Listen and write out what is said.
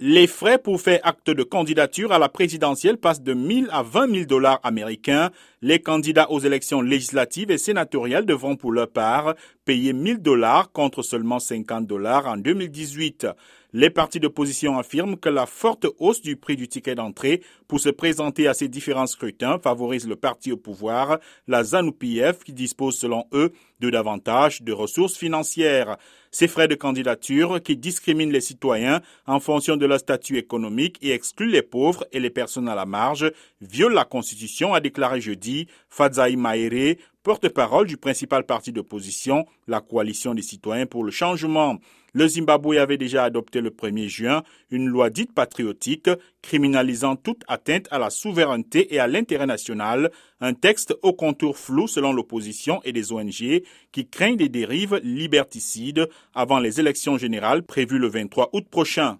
Les frais pour faire acte de candidature à la présidentielle passent de 1000 à 20 000 dollars américains. Les candidats aux élections législatives et sénatoriales devront pour leur part payer 1000 dollars contre seulement 50 dollars en 2018. Les partis d'opposition affirment que la forte hausse du prix du ticket d'entrée pour se présenter à ces différents scrutins favorise le parti au pouvoir, la ZANU-PF, qui dispose selon eux de davantage de ressources financières. Ces frais de candidature qui discriminent les citoyens en fonction de leur statut économique et excluent les pauvres et les personnes à la marge violent la Constitution, a déclaré jeudi Fadzaï Mahere, porte-parole du principal parti d'opposition, la coalition des citoyens pour le changement. Le Zimbabwe avait déjà adopté le 1er juin une loi dite patriotique criminalisant toute atteinte à la souveraineté et à l'intérêt national, un texte au contour flou selon l'opposition et des ONG qui craignent des dérives liberticides avant les élections générales prévues le 23 août prochain.